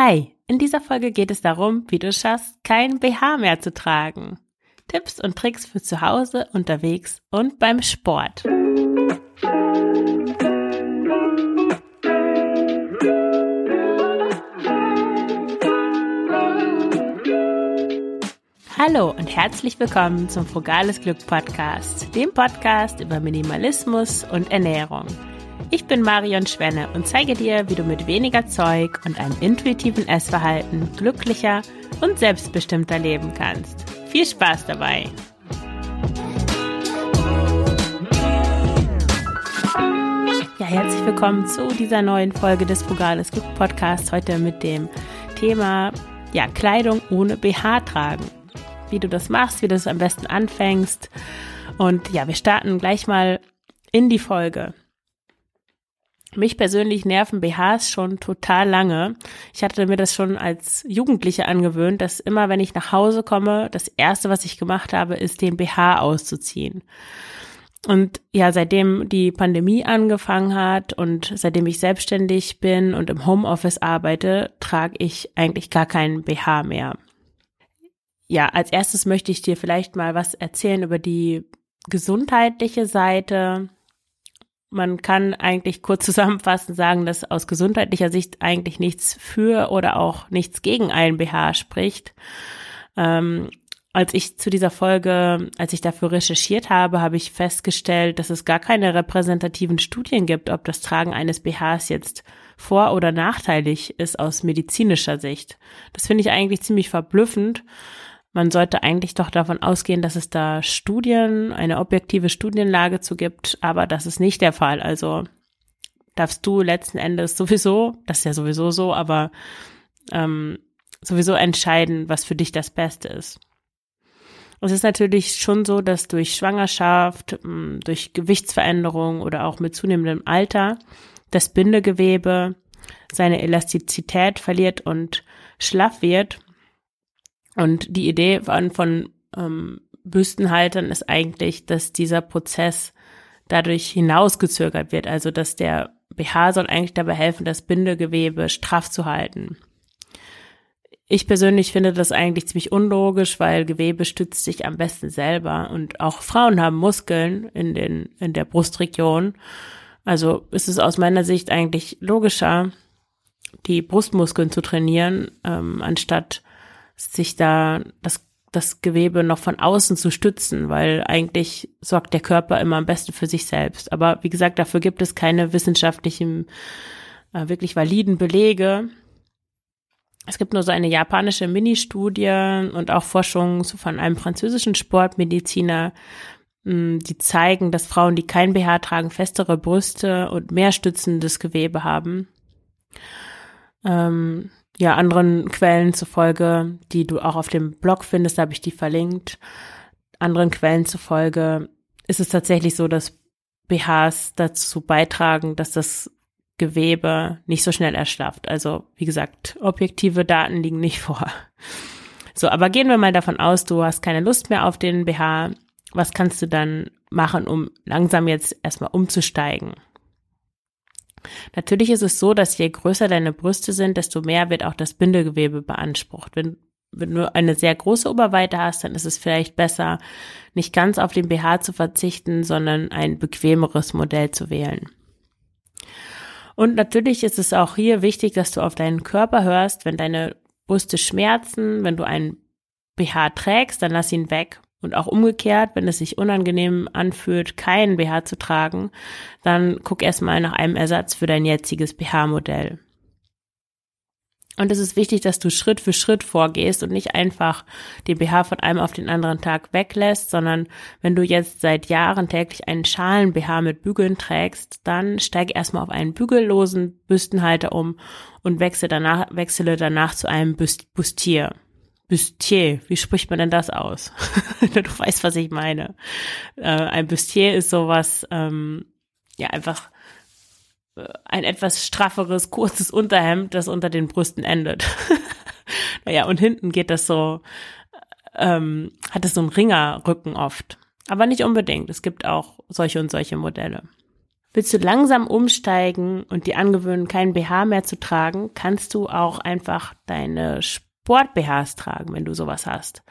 Hi, in dieser Folge geht es darum, wie du schaffst, kein BH mehr zu tragen. Tipps und Tricks für zu Hause, unterwegs und beim Sport. Hallo und herzlich willkommen zum Frugales Glück Podcast, dem Podcast über Minimalismus und Ernährung. Ich bin Marion Schwenne und zeige dir, wie du mit weniger Zeug und einem intuitiven Essverhalten glücklicher und selbstbestimmter leben kannst. Viel Spaß dabei! Ja, herzlich willkommen zu dieser neuen Folge des Frugales Glück Podcasts. Heute mit dem Thema ja, Kleidung ohne BH tragen. Wie du das machst, wie du es am besten anfängst. Und ja, wir starten gleich mal in die Folge. Mich persönlich nerven BHs schon total lange. Ich hatte mir das schon als Jugendliche angewöhnt, dass immer, wenn ich nach Hause komme, das erste, was ich gemacht habe, ist den BH auszuziehen. Und ja, seitdem die Pandemie angefangen hat und seitdem ich selbstständig bin und im Homeoffice arbeite, trage ich eigentlich gar keinen BH mehr. Ja, als erstes möchte ich dir vielleicht mal was erzählen über die gesundheitliche Seite man kann eigentlich kurz zusammenfassend sagen, dass aus gesundheitlicher Sicht eigentlich nichts für oder auch nichts gegen einen BH spricht. Ähm, als ich zu dieser Folge, als ich dafür recherchiert habe, habe ich festgestellt, dass es gar keine repräsentativen Studien gibt, ob das Tragen eines BHs jetzt vor- oder nachteilig ist aus medizinischer Sicht. Das finde ich eigentlich ziemlich verblüffend man sollte eigentlich doch davon ausgehen, dass es da Studien, eine objektive Studienlage zu gibt, aber das ist nicht der Fall. Also darfst du letzten Endes sowieso, das ist ja sowieso so, aber ähm, sowieso entscheiden, was für dich das Beste ist. Es ist natürlich schon so, dass durch Schwangerschaft, durch Gewichtsveränderung oder auch mit zunehmendem Alter das Bindegewebe seine Elastizität verliert und schlaff wird und die Idee von, von ähm, Büstenhaltern ist eigentlich, dass dieser Prozess dadurch hinausgezögert wird. Also dass der BH soll eigentlich dabei helfen, das Bindegewebe straff zu halten. Ich persönlich finde das eigentlich ziemlich unlogisch, weil Gewebe stützt sich am besten selber und auch Frauen haben Muskeln in den in der Brustregion. Also ist es aus meiner Sicht eigentlich logischer, die Brustmuskeln zu trainieren, ähm, anstatt sich da das, das Gewebe noch von außen zu stützen, weil eigentlich sorgt der Körper immer am besten für sich selbst. Aber wie gesagt, dafür gibt es keine wissenschaftlichen, äh, wirklich validen Belege. Es gibt nur so eine japanische Mini-Studie und auch Forschung von einem französischen Sportmediziner, hm, die zeigen, dass Frauen, die kein BH tragen, festere Brüste und mehr stützendes Gewebe haben. Ähm, ja, anderen Quellen zufolge, die du auch auf dem Blog findest, habe ich die verlinkt. Anderen Quellen zufolge ist es tatsächlich so, dass BHs dazu beitragen, dass das Gewebe nicht so schnell erschlafft. Also, wie gesagt, objektive Daten liegen nicht vor. So, aber gehen wir mal davon aus, du hast keine Lust mehr auf den BH. Was kannst du dann machen, um langsam jetzt erstmal umzusteigen? Natürlich ist es so, dass je größer deine Brüste sind, desto mehr wird auch das Bindegewebe beansprucht. Wenn, wenn du eine sehr große Oberweite hast, dann ist es vielleicht besser, nicht ganz auf den BH zu verzichten, sondern ein bequemeres Modell zu wählen. Und natürlich ist es auch hier wichtig, dass du auf deinen Körper hörst, wenn deine Brüste schmerzen, wenn du einen BH trägst, dann lass ihn weg. Und auch umgekehrt, wenn es sich unangenehm anfühlt, keinen BH zu tragen, dann guck erstmal nach einem Ersatz für dein jetziges BH-Modell. Und es ist wichtig, dass du Schritt für Schritt vorgehst und nicht einfach den BH von einem auf den anderen Tag weglässt, sondern wenn du jetzt seit Jahren täglich einen Schalen-BH mit Bügeln trägst, dann steig erstmal auf einen bügellosen Büstenhalter um und wechsle danach, wechsle danach zu einem Bustier. Bustier, wie spricht man denn das aus? du weißt, was ich meine. Äh, ein Bustier ist sowas, ähm, ja, einfach äh, ein etwas strafferes, kurzes Unterhemd, das unter den Brüsten endet. naja, und hinten geht das so, ähm, hat es so einen Ringerrücken oft. Aber nicht unbedingt. Es gibt auch solche und solche Modelle. Willst du langsam umsteigen und die angewöhnen, keinen BH mehr zu tragen, kannst du auch einfach deine Sport-BHs tragen, wenn du sowas hast.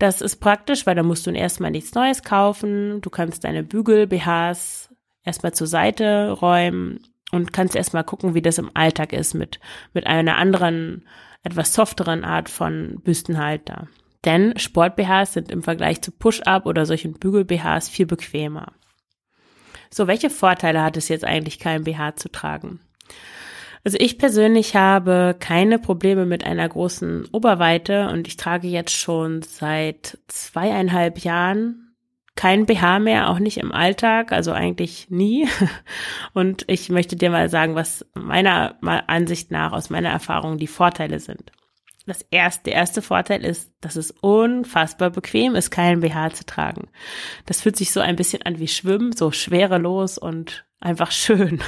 Das ist praktisch, weil da musst du erstmal nichts Neues kaufen. Du kannst deine Bügel-BHs erstmal zur Seite räumen und kannst erstmal gucken, wie das im Alltag ist mit, mit einer anderen, etwas softeren Art von Büstenhalter. Denn Sport-BHs sind im Vergleich zu Push-Up oder solchen Bügel-BHs viel bequemer. So, welche Vorteile hat es jetzt eigentlich, kein BH zu tragen? Also ich persönlich habe keine Probleme mit einer großen Oberweite und ich trage jetzt schon seit zweieinhalb Jahren kein BH mehr, auch nicht im Alltag, also eigentlich nie. Und ich möchte dir mal sagen, was meiner Ansicht nach, aus meiner Erfahrung die Vorteile sind. Das erste, der erste Vorteil ist, dass es unfassbar bequem ist, keinen BH zu tragen. Das fühlt sich so ein bisschen an wie Schwimmen, so schwerelos und einfach schön.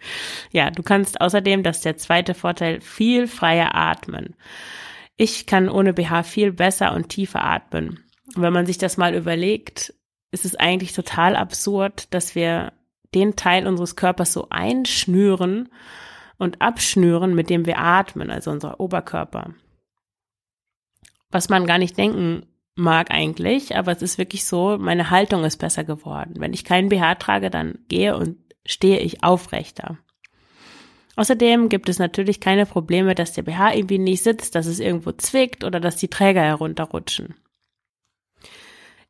ja, du kannst außerdem, das ist der zweite Vorteil, viel freier atmen. Ich kann ohne BH viel besser und tiefer atmen. Und wenn man sich das mal überlegt, ist es eigentlich total absurd, dass wir den Teil unseres Körpers so einschnüren und abschnüren, mit dem wir atmen, also unser Oberkörper. Was man gar nicht denken mag eigentlich, aber es ist wirklich so, meine Haltung ist besser geworden. Wenn ich keinen BH trage, dann gehe und stehe ich aufrechter. Außerdem gibt es natürlich keine Probleme, dass der BH irgendwie nicht sitzt, dass es irgendwo zwickt oder dass die Träger herunterrutschen.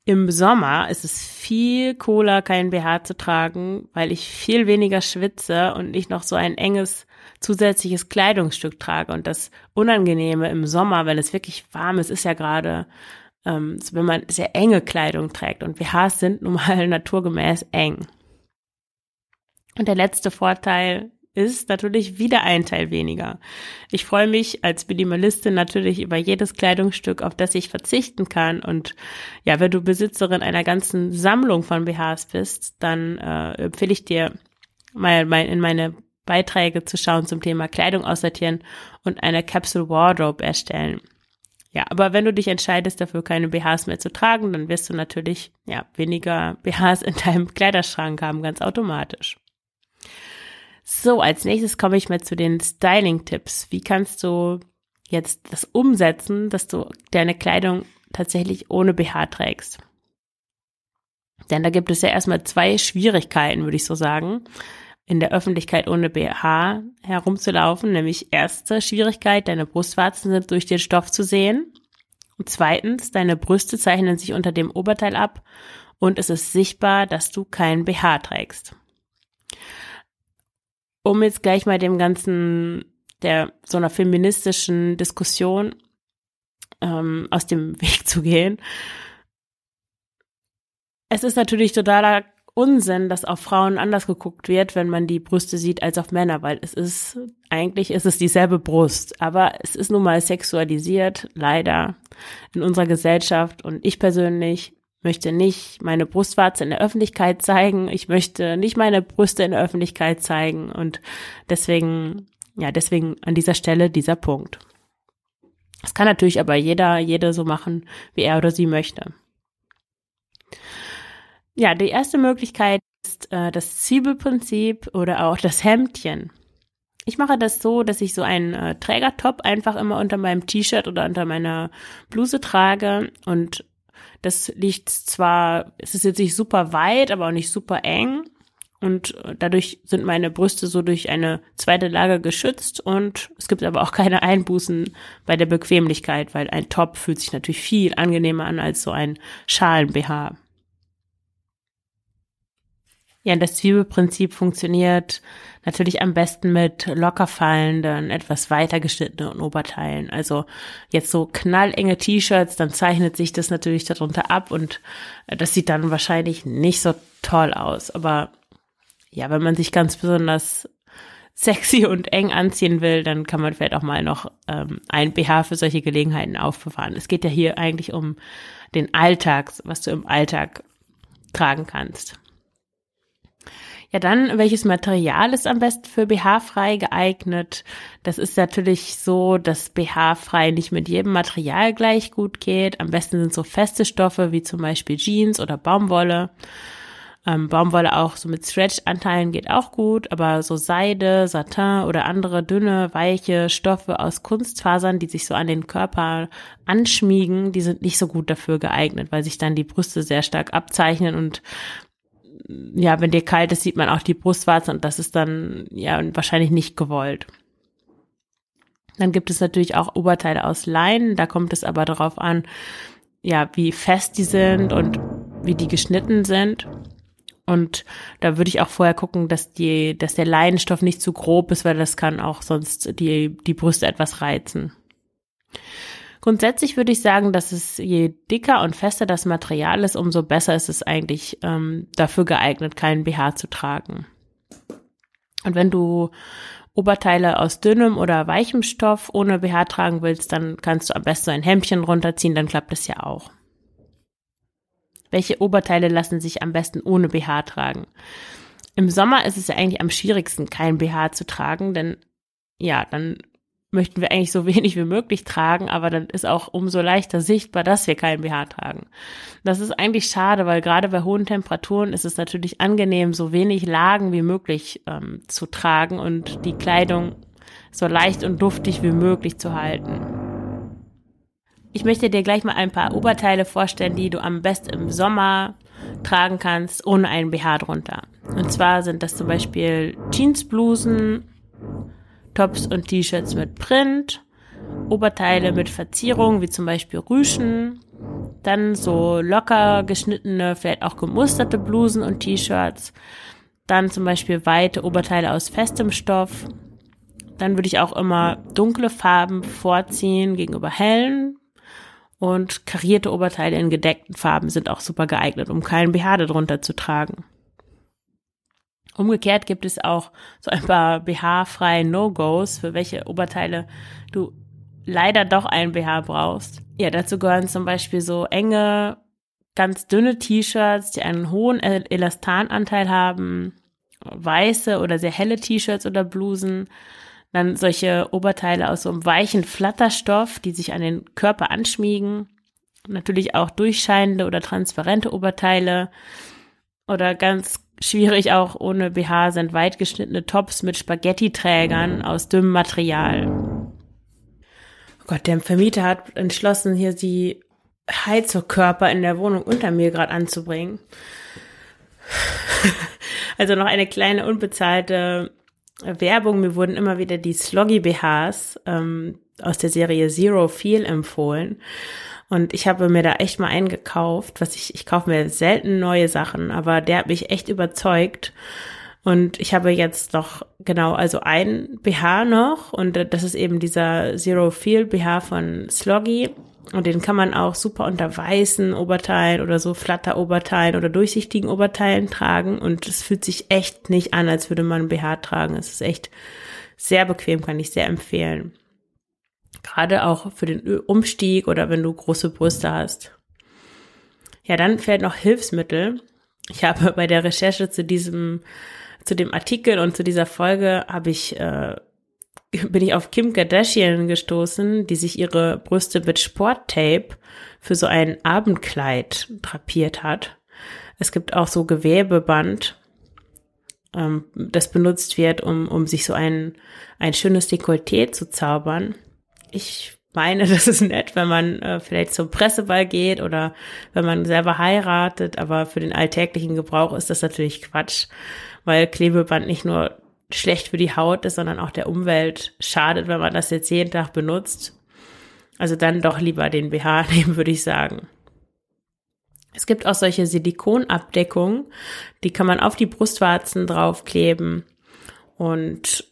Im Sommer ist es viel cooler, keinen BH zu tragen, weil ich viel weniger schwitze und nicht noch so ein enges zusätzliches Kleidungsstück trage. Und das Unangenehme im Sommer, wenn es wirklich warm ist, ist ja gerade, ähm, wenn man sehr enge Kleidung trägt. Und BHs sind nun mal naturgemäß eng. Und der letzte Vorteil ist natürlich wieder ein Teil weniger. Ich freue mich als Minimalistin natürlich über jedes Kleidungsstück, auf das ich verzichten kann. Und ja, wenn du Besitzerin einer ganzen Sammlung von BHs bist, dann äh, empfehle ich dir mal, mal in meine Beiträge zu schauen zum Thema Kleidung aussortieren und eine Capsule Wardrobe erstellen. Ja, aber wenn du dich entscheidest, dafür keine BHs mehr zu tragen, dann wirst du natürlich ja weniger BHs in deinem Kleiderschrank haben, ganz automatisch. So, als nächstes komme ich mal zu den Styling-Tipps. Wie kannst du jetzt das umsetzen, dass du deine Kleidung tatsächlich ohne BH trägst? Denn da gibt es ja erstmal zwei Schwierigkeiten, würde ich so sagen, in der Öffentlichkeit ohne BH herumzulaufen. Nämlich erste Schwierigkeit, deine Brustwarzen sind durch den Stoff zu sehen. Und zweitens, deine Brüste zeichnen sich unter dem Oberteil ab und es ist sichtbar, dass du keinen BH trägst um jetzt gleich mal dem ganzen, der so einer feministischen Diskussion ähm, aus dem Weg zu gehen. Es ist natürlich totaler Unsinn, dass auf Frauen anders geguckt wird, wenn man die Brüste sieht, als auf Männer, weil es ist, eigentlich ist es dieselbe Brust, aber es ist nun mal sexualisiert, leider, in unserer Gesellschaft und ich persönlich möchte nicht meine Brustwarze in der Öffentlichkeit zeigen. Ich möchte nicht meine Brüste in der Öffentlichkeit zeigen. Und deswegen, ja, deswegen an dieser Stelle dieser Punkt. Das kann natürlich aber jeder, jede so machen, wie er oder sie möchte. Ja, die erste Möglichkeit ist äh, das Zwiebelprinzip oder auch das Hemdchen. Ich mache das so, dass ich so einen äh, Trägertop einfach immer unter meinem T-Shirt oder unter meiner Bluse trage und das liegt zwar, es ist jetzt nicht super weit, aber auch nicht super eng. Und dadurch sind meine Brüste so durch eine zweite Lage geschützt und es gibt aber auch keine Einbußen bei der Bequemlichkeit, weil ein Top fühlt sich natürlich viel angenehmer an als so ein Schalen-BH. Ja, das Zwiebelprinzip funktioniert natürlich am besten mit locker fallenden, etwas weiter geschnittenen Oberteilen. Also jetzt so knallenge T-Shirts, dann zeichnet sich das natürlich darunter ab und das sieht dann wahrscheinlich nicht so toll aus. Aber ja, wenn man sich ganz besonders sexy und eng anziehen will, dann kann man vielleicht auch mal noch ähm, ein BH für solche Gelegenheiten aufbewahren. Es geht ja hier eigentlich um den Alltag, was du im Alltag tragen kannst. Ja, dann, welches Material ist am besten für BH-frei geeignet? Das ist natürlich so, dass BH-frei nicht mit jedem Material gleich gut geht. Am besten sind so feste Stoffe wie zum Beispiel Jeans oder Baumwolle. Ähm, Baumwolle auch so mit Stretch-Anteilen geht auch gut, aber so Seide, Satin oder andere dünne, weiche Stoffe aus Kunstfasern, die sich so an den Körper anschmiegen, die sind nicht so gut dafür geeignet, weil sich dann die Brüste sehr stark abzeichnen und ja, wenn dir kalt ist, sieht man auch die Brustwarze und das ist dann ja wahrscheinlich nicht gewollt. Dann gibt es natürlich auch Oberteile aus Leinen, da kommt es aber darauf an, ja, wie fest die sind und wie die geschnitten sind. Und da würde ich auch vorher gucken, dass die, dass der Leinenstoff nicht zu grob ist, weil das kann auch sonst die, die Brüste etwas reizen. Grundsätzlich würde ich sagen, dass es je dicker und fester das Material ist, umso besser ist es eigentlich ähm, dafür geeignet, keinen BH zu tragen. Und wenn du Oberteile aus dünnem oder weichem Stoff ohne BH tragen willst, dann kannst du am besten ein Hemdchen runterziehen, dann klappt es ja auch. Welche Oberteile lassen sich am besten ohne BH tragen? Im Sommer ist es ja eigentlich am schwierigsten, kein BH zu tragen, denn ja, dann möchten wir eigentlich so wenig wie möglich tragen, aber dann ist auch umso leichter sichtbar, dass wir kein BH tragen. Das ist eigentlich schade, weil gerade bei hohen Temperaturen ist es natürlich angenehm, so wenig Lagen wie möglich ähm, zu tragen und die Kleidung so leicht und duftig wie möglich zu halten. Ich möchte dir gleich mal ein paar Oberteile vorstellen, die du am besten im Sommer tragen kannst, ohne einen BH drunter. Und zwar sind das zum Beispiel Jeansblusen, Tops und T-Shirts mit Print, Oberteile mit Verzierung, wie zum Beispiel Rüschen, dann so locker geschnittene, vielleicht auch gemusterte Blusen und T-Shirts, dann zum Beispiel weite Oberteile aus festem Stoff. Dann würde ich auch immer dunkle Farben vorziehen gegenüber hellen, und karierte Oberteile in gedeckten Farben sind auch super geeignet, um keinen BH darunter zu tragen. Umgekehrt gibt es auch so ein paar BH-freie No-Gos, für welche Oberteile du leider doch einen BH brauchst. Ja, dazu gehören zum Beispiel so enge, ganz dünne T-Shirts, die einen hohen Elastananteil haben, weiße oder sehr helle T-Shirts oder Blusen, dann solche Oberteile aus so einem weichen Flatterstoff, die sich an den Körper anschmiegen. Natürlich auch durchscheinende oder transparente Oberteile. Oder ganz schwierig auch ohne BH sind weit geschnittene Tops mit Spaghetti-Trägern aus dünnem Material. Oh Gott, der Vermieter hat entschlossen, hier die Heizkörper in der Wohnung unter mir gerade anzubringen. Also noch eine kleine unbezahlte Werbung, mir wurden immer wieder die Sloggy BHs ähm, aus der Serie Zero Feel empfohlen. Und ich habe mir da echt mal eingekauft, was ich, ich kaufe mir selten neue Sachen, aber der hat mich echt überzeugt. Und ich habe jetzt noch, genau, also ein BH noch und das ist eben dieser Zero Feel BH von Sloggy. Und den kann man auch super unter weißen Oberteilen oder so Flatteroberteilen oder durchsichtigen Oberteilen tragen. Und es fühlt sich echt nicht an, als würde man BH tragen. Es ist echt sehr bequem, kann ich sehr empfehlen. Gerade auch für den Umstieg oder wenn du große Brüste hast. Ja, dann fällt noch Hilfsmittel. Ich habe bei der Recherche zu diesem, zu dem Artikel und zu dieser Folge habe ich äh, bin ich auf Kim Kardashian gestoßen, die sich ihre Brüste mit Sporttape für so ein Abendkleid drapiert hat. Es gibt auch so Gewebeband, ähm, das benutzt wird, um, um sich so ein, ein schönes Dekolleté zu zaubern. Ich meine, das ist nett, wenn man äh, vielleicht zum Presseball geht oder wenn man selber heiratet, aber für den alltäglichen Gebrauch ist das natürlich Quatsch, weil Klebeband nicht nur schlecht für die Haut ist, sondern auch der Umwelt schadet, wenn man das jetzt jeden Tag benutzt. Also dann doch lieber den BH nehmen, würde ich sagen. Es gibt auch solche Silikonabdeckungen, die kann man auf die Brustwarzen draufkleben. Und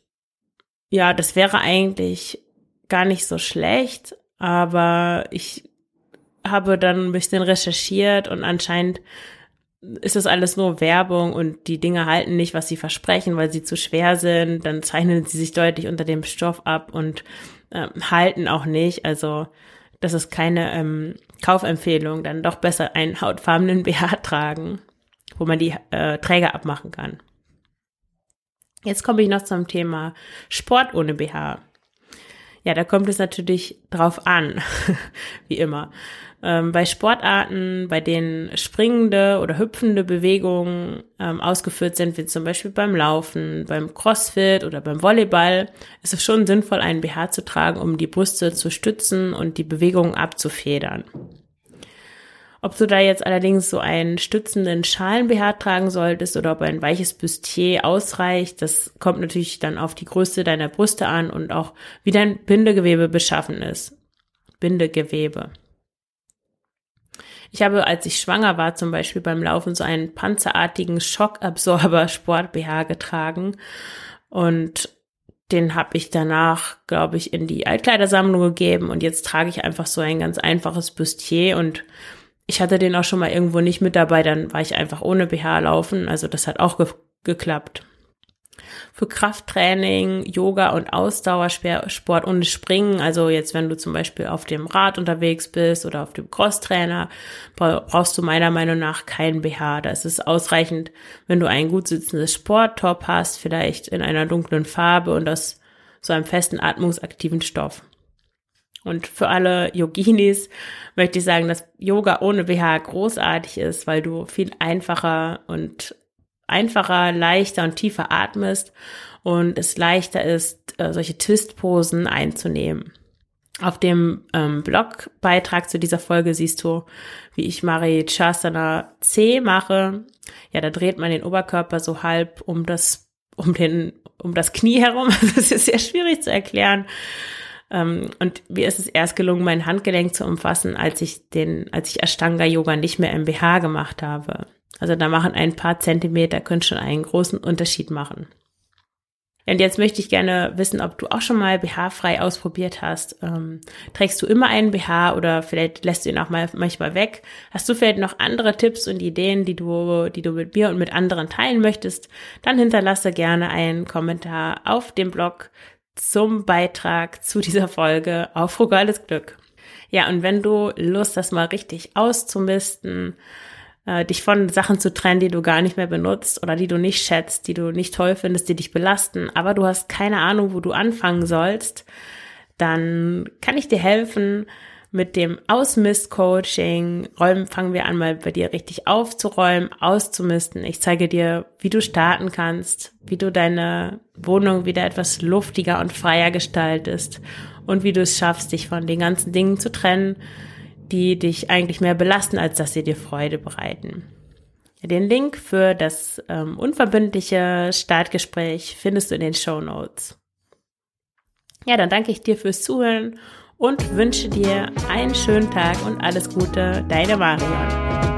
ja, das wäre eigentlich gar nicht so schlecht, aber ich habe dann ein bisschen recherchiert und anscheinend ist das alles nur Werbung und die Dinge halten nicht, was sie versprechen, weil sie zu schwer sind, dann zeichnen sie sich deutlich unter dem Stoff ab und ähm, halten auch nicht. Also das ist keine ähm, Kaufempfehlung, dann doch besser einen hautfarbenen BH tragen, wo man die äh, Träger abmachen kann. Jetzt komme ich noch zum Thema Sport ohne BH. Ja, da kommt es natürlich drauf an, wie immer. Ähm, bei Sportarten, bei denen springende oder hüpfende Bewegungen ähm, ausgeführt sind, wie zum Beispiel beim Laufen, beim Crossfit oder beim Volleyball, ist es schon sinnvoll, einen BH zu tragen, um die Brüste zu stützen und die Bewegungen abzufedern. Ob du da jetzt allerdings so einen stützenden Schalen-BH tragen solltest oder ob ein weiches Bustier ausreicht, das kommt natürlich dann auf die Größe deiner Brüste an und auch wie dein Bindegewebe beschaffen ist. Bindegewebe. Ich habe, als ich schwanger war, zum Beispiel beim Laufen so einen panzerartigen Schockabsorber Sport BH getragen und den habe ich danach, glaube ich, in die Altkleidersammlung gegeben und jetzt trage ich einfach so ein ganz einfaches Bustier und ich hatte den auch schon mal irgendwo nicht mit dabei, dann war ich einfach ohne BH laufen, also das hat auch ge geklappt für Krafttraining, Yoga und Ausdauersport und Springen. Also jetzt, wenn du zum Beispiel auf dem Rad unterwegs bist oder auf dem Crosstrainer, brauchst du meiner Meinung nach keinen BH. Da ist ausreichend, wenn du ein gut sitzendes Sporttop hast, vielleicht in einer dunklen Farbe und aus so einem festen atmungsaktiven Stoff. Und für alle Yoginis möchte ich sagen, dass Yoga ohne BH großartig ist, weil du viel einfacher und einfacher, leichter und tiefer atmest und es leichter ist, äh, solche Twistposen einzunehmen. Auf dem ähm, Blogbeitrag zu dieser Folge siehst du, wie ich Mari Chasana C mache. Ja, da dreht man den Oberkörper so halb um das, um den, um das Knie herum. Das ist sehr schwierig zu erklären. Ähm, und mir ist es erst gelungen, mein Handgelenk zu umfassen, als ich den, als ich Ashtanga Yoga nicht mehr im BH gemacht habe. Also da machen ein paar Zentimeter, können schon einen großen Unterschied machen. Und jetzt möchte ich gerne wissen, ob du auch schon mal BH-frei ausprobiert hast. Ähm, trägst du immer einen BH oder vielleicht lässt du ihn auch mal manchmal weg? Hast du vielleicht noch andere Tipps und Ideen, die du, die du mit mir und mit anderen teilen möchtest? Dann hinterlasse gerne einen Kommentar auf dem Blog zum Beitrag zu dieser Folge auf Frugales Glück. Ja, und wenn du Lust hast, mal richtig auszumisten, äh, dich von Sachen zu trennen, die du gar nicht mehr benutzt oder die du nicht schätzt, die du nicht toll findest, die dich belasten, aber du hast keine Ahnung, wo du anfangen sollst, dann kann ich dir helfen mit dem Ausmist-Coaching. Räumen, fangen wir an, mal bei dir richtig aufzuräumen, auszumisten. Ich zeige dir, wie du starten kannst, wie du deine Wohnung wieder etwas luftiger und freier gestaltest und wie du es schaffst, dich von den ganzen Dingen zu trennen, die dich eigentlich mehr belasten, als dass sie dir Freude bereiten. Den Link für das ähm, unverbindliche Startgespräch findest du in den Show Notes. Ja, dann danke ich dir fürs Zuhören und wünsche dir einen schönen Tag und alles Gute, deine Marion.